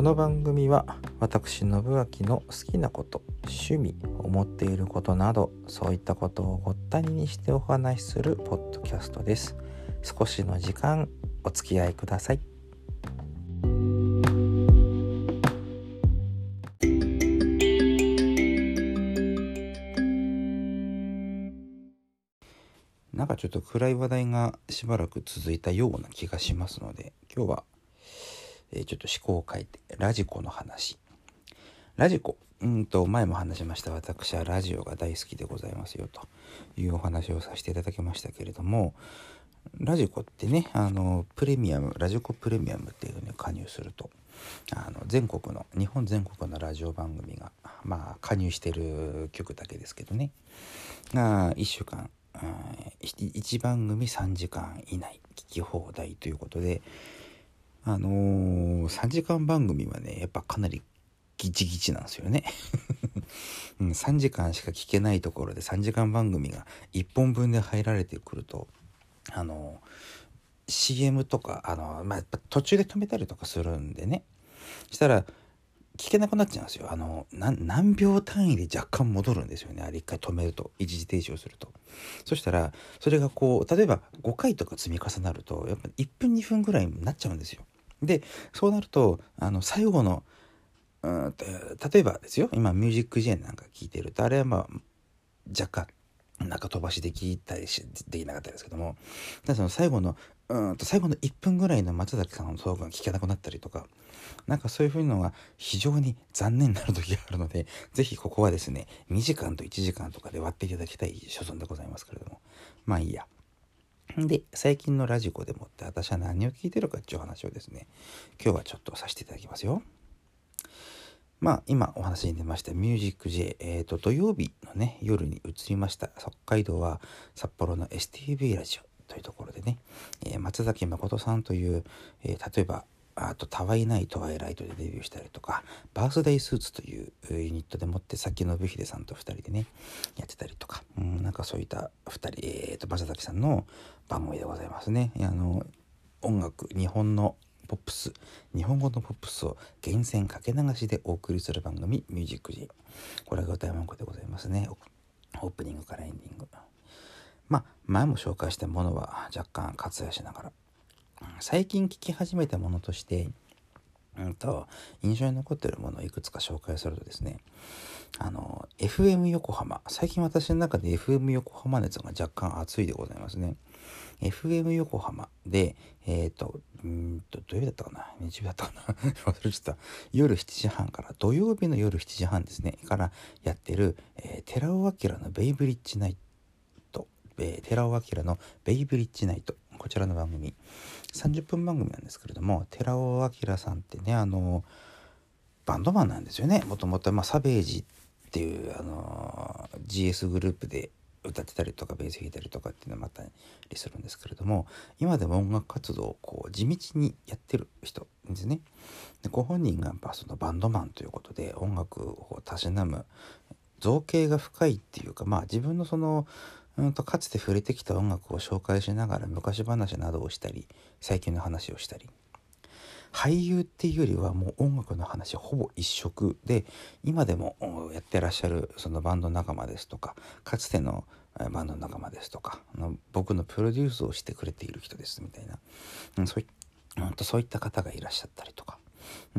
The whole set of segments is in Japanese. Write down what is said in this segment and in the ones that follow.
この番組は私信明の好きなこと趣味思っていることなどそういったことをごったににしてお話しするポッドキャストです。少しの時間お付き合いください。なんかちょっと暗い話題がしばらく続いたような気がしますので今日はちょっと思考を変えて、ラジコの話。ラジコ。うんと、前も話しました。私はラジオが大好きでございますよ、というお話をさせていただきましたけれども、ラジコってね、あの、プレミアム、ラジコプレミアムっていうのに加入すると、あの、全国の、日本全国のラジオ番組が、まあ、加入してる曲だけですけどね、が、1週間、1番組3時間以内聞き放題ということで、あのー、3時間番組はねやっぱかなりギチギチなんですよね、うん、3時間しか聞けないところで3時間番組が1本分で入られてくるとあのー、CM とかあのー、まあ、途中で止めたりとかするんでね。したら聞けなくなっちゃうんですよ。あの何秒単位で若干戻るんですよね。あれ一回止めると。一時停止をすると。そしたらそれがこう例えば5回とか積み重なるとやっぱ1分2分ぐらいになっちゃうんですよ。でそうなるとあの最後のうん例えばですよ今「ミュージックジェンなんか聞いてるとあれはまあ若干なんか飛ばしで聞いたりしできなかったですけどもだその最後のうんと最後の1分ぐらいの松崎さんのトークが聞けなくなったりとかなんかそういうふうなのが非常に残念になる時があるので 是非ここはですね2時間と1時間とかで割っていただきたい所存でございますけれどもまあいいや。で、最近のラジコでもって私は何を聞いてるかっていう話をですね、今日はちょっとさせていただきますよ。まあ、今お話に出ましたミュージック J、えっ、ー、と、土曜日のね、夜に移りました。北海道は札幌の STV ラジオというところでね、えー、松崎誠さんという、えー、例えば、あと、たわいないトワイライトでデビューしたりとか、バースデイスーツというユニットでもって、さっきの信秀さんと2人でね、やってたりとか、うん、なんかそういった2人、えっ、ー、と、松崎さんの番組でございますね。あの、音楽、日本のポップス、日本語のポップスを厳選かけ流しでお送りする番組、ミュージック G。これが歌い文句でございますね。オープニングからエンディング。まあ、前も紹介したものは若干割愛しながら、最近聞き始めたものとして、うんと、印象に残ってるものをいくつか紹介するとですね、あの、FM 横浜。最近私の中で FM 横浜熱が若干熱いでございますね。FM 横浜で、えっ、ー、と、うんと、土曜日だったかな？日曜日だったかな？忘れちゃった。夜7時半から、土曜日の夜7時半ですね、からやってる、えー、寺尾明のベイブリッジナイト、えー、寺尾明のベイブリッジナイト。こちらの番組30分番組なんですけれども寺尾明さんってねあのバンドマンなんですよねもともと、まあ、サベージっていうあの GS グループで歌ってたりとかベース弾いたりとかっていうのもあったりするんですけれども今でも音楽活動をこう地道にやってる人ですね。でご本人がやっぱそのバンドマンということで音楽をたしなむ造形が深いっていうかまあ自分のそのうんとかつて触れてきた音楽を紹介しながら昔話などをしたり最近の話をしたり。俳優っていうよりはもう音楽の話ほぼ一色で今でもやってらっしゃるそのバンド仲間ですとかかつてのバンド仲間ですとか僕のプロデュースをしてくれている人ですみたいな、うん、そういそういった方がいらっしゃったりとか。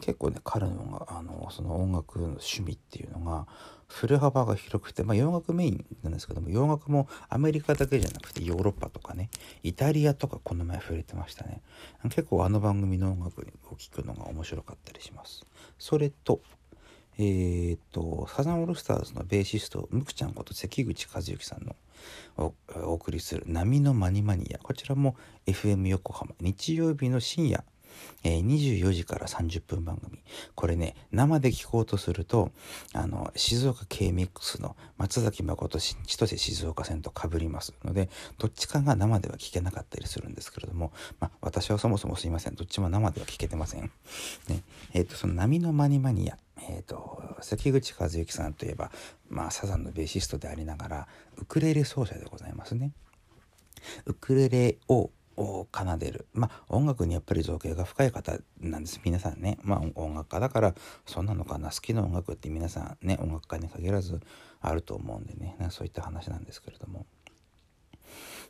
結構ね彼のあのその音楽の趣味っていうのが振れ幅が広くて、まあ、洋楽メインなんですけども洋楽もアメリカだけじゃなくてヨーロッパとかねイタリアとかこの前触れてましたね。結構あの番組の音楽を聴くのが面白かったりします。それとえー、っとサザンオールスターズのベーシストムクちゃんこと関口和幸さんのお送りする「波のマニマニア」こちらも FM 横浜。日曜日の深夜えー、24時から30分番組。これね、生で聞こうとすると、あの、静岡 KMX の松崎誠新千歳静岡線と被りますので、どっちかが生では聞けなかったりするんですけれども、まあ、私はそもそもすいません。どっちも生では聞けてません。ね、えっ、ー、と、その波のマニマニア。えーと、関口和幸さんといえば、まあ、サザンのベーシストでありながらウクレレ奏者でございますね。ウクレレをを奏でる。まあ音楽にやっぱり造形が深い方なんです。皆さんね。まあ音楽家だからそんなのかな。好きな音楽って皆さんね音楽家に限らずあると思うんでね。そういった話なんですけれども、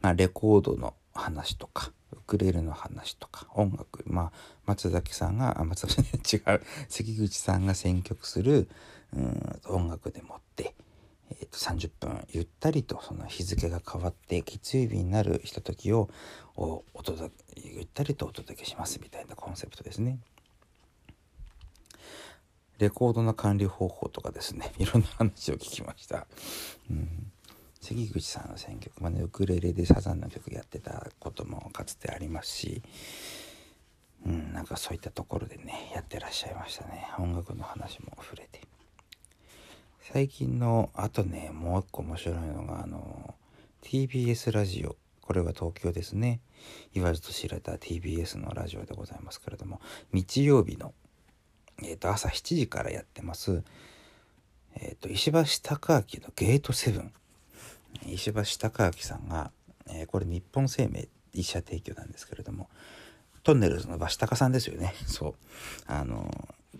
まあ、レコードの話とかウクレレの話とか音楽。まあ松崎さんがあ松崎違う。関口さんが選曲するうん音楽でもって、えー、と30分ゆったりとその日付が変わって月曜日になるひとときをお届けゆったりとお届けしますみたいなコンセプトですね。レコードの管理方法とかですね いろんな話を聞きました。うん関口さんの選曲まあねウクレレでサザンの曲やってたこともかつてありますしうんなんかそういったところでねやってらっしゃいましたね音楽の話も触れて最近のあとねもう一個面白いのがあの TBS ラジオ。これは東京ですね。言わずと知られた TBS のラジオでございますけれども。日曜日の、えー、と朝7時からやってます、えー、と石橋貴明のゲートセブン。石橋貴明さんが、えー、これ日本生命一社提供なんですけれども。トンネルズの橋高さんですよね。そう。あの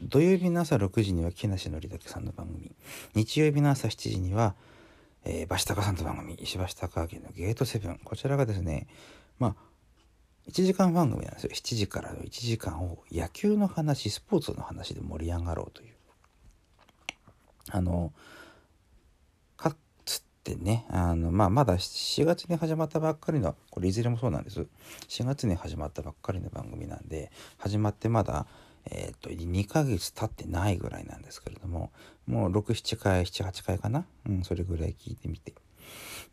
土曜日の朝6時には木梨憲武さんの番組。日曜日の朝7時には、えー、橋高さんの番組。石橋貴明のゲートセブン。こちらがですねまあ1時間番組なんですよ。7時からの1時間を野球の話スポーツの話で盛り上がろうという。あのかつってねあの、まあ、まだ4月に始まったばっかりのこれいずれもそうなんです。4月に始まったばっかりの番組なんで始まってまだ、えー、と2ヶ月経ってないぐらいなんですけれどももう67回78回かな、うん、それぐらい聞いてみて。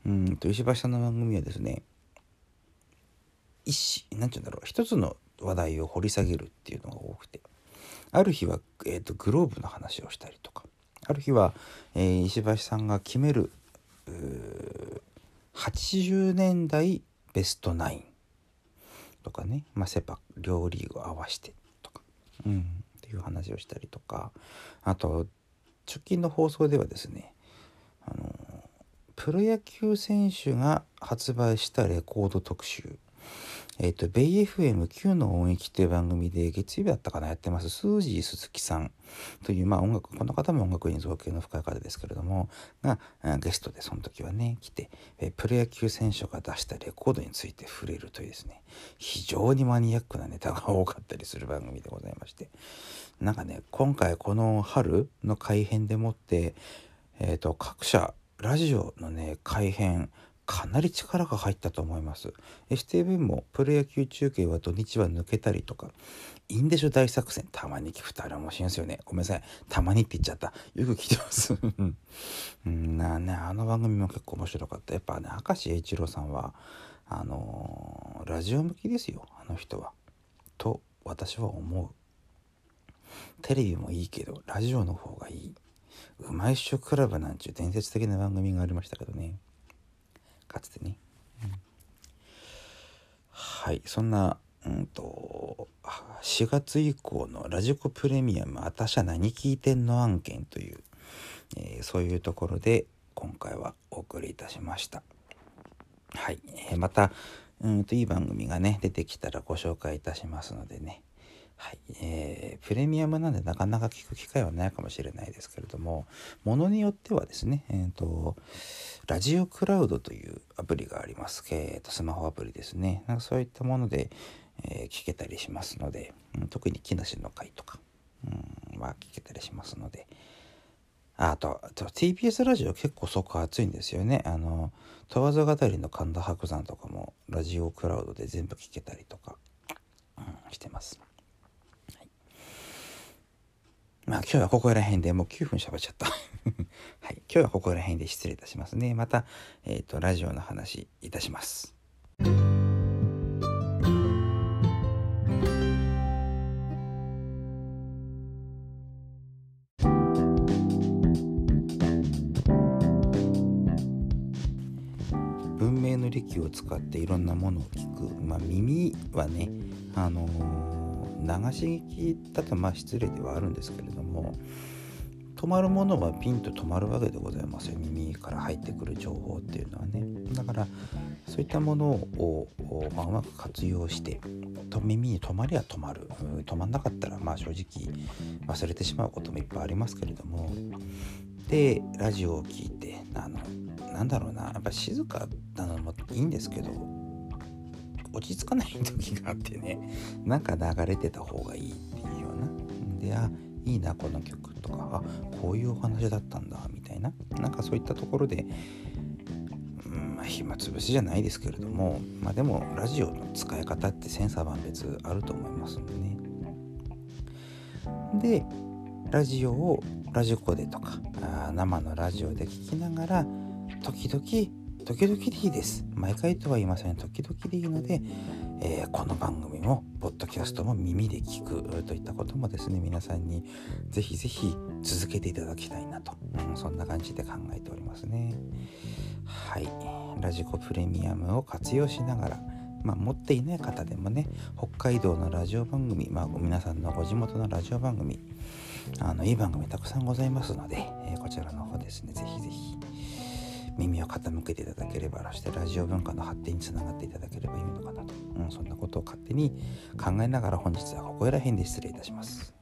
うんと石橋さんの番組はですね一何て言うんだろう一つの話題を掘り下げるっていうのが多くてある日は、えーと、グローブの話をしたりとかある日は、えー、石橋さんが決める80年代ベストナインとかね、まあ、セパ両リーグを合わせて、うん、っていう話をしたりとか。あと直近の放送ではですねあのプロ野球選手が発売したレコード特集。えっ、ー、と、ベイ FM9 の音域という番組で月曜日だったかなやってます、スージー鈴木さんという、まあ音楽、この方も音楽に造形の深い方ですけれども、が、ゲストでその時はね、来て、えプロ野球選手が出したレコードについて触れるというですね、非常にマニアックなネタが多かったりする番組でございまして、なんかね、今回この春の改編でもって、えっ、ー、と、各社、ラジオのね、改編、かなり力が入ったと思います。STV もプロ野球中継は土日は抜けたりとか、いいんでしょ大作戦。たまに聞くとあれ面白いんですよね。ごめんなさい。たまにって言っちゃった。よく聞いてます。うんなね、あの番組も結構面白かった。やっぱね、明石栄一郎さんは、あのー、ラジオ向きですよ。あの人は。と、私は思う。テレビもいいけど、ラジオの方がいい。うまいっしょクラブなんちゅう伝説的な番組がありましたけどね。かつてね、うん、はい。そんなうんと4月以降のラジコプレミアム「あたしゃ何聞いてんの?」案件という、えー、そういうところで今回はお送りいたしました。はい、えー、またうんといい番組がね出てきたらご紹介いたしますのでね。はい、えー、プレミアムなんでなかなか聞く機会はないかもしれないですけれども、ものによってはですね、えーと、ラジオクラウドというアプリがあります。えーと、スマホアプリですね。なんかそういったもので、えー、聞けたりしますので、うん、特に木梨の会とか、うん、は聞けたりしますので、あと、あと TBS ラジオ結構そこ熱いんですよね。あの、問わず語りの神田伯山とかもラジオクラウドで全部聞けたりとか、うん、してます。まあ今日はここら辺でもう9分喋っちゃった。はい。今日はここら辺で失礼いたしますね。また、えっ、ー、と、ラジオの話いたします。文明の利器を使っていろんなものを聞く。まあ耳はね、あのー流し聞きだとまあ失礼ではあるんですけれども止まるものはピンと止まるわけでございますよ耳から入ってくる情報っていうのはね。だからそういったものを、まあ、うまく活用してと耳に止まりは止まる。止まんなかったらまあ正直忘れてしまうこともいっぱいありますけれども。でラジオを聴いてあのなんだろうな。やっぱ静かなのもいいんですけど落ち着かない時があってね。なんか流れてた方がいいっていうような。であいいなこの曲とか。あこういうお話だったんだみたいな。なんかそういったところでまあ、暇つぶしじゃないですけれども、まあ、でもラジオの使い方って千差万別あると思いますんでね。でラジオをラジコでとかあ生のラジオで聞きながら時々時々でいいです。毎回とは言いません。時々でいいので、えー、この番組もポッドキャストも耳で聞くといったこともですね皆さんにぜひぜひ続けていただきたいなと、うん、そんな感じで考えておりますね。はい。ラジコプレミアムを活用しながらまあ、持っていない方でもね北海道のラジオ番組、まあ、皆さんのご地元のラジオ番組あのいい番組たくさんございますので、えー、こちらの方ですねぜひぜひ。耳を傾けていただければそしてラジオ文化の発展につながっていただければいいのかなと、うん、そんなことを勝手に考えながら本日はここら辺で失礼いたします。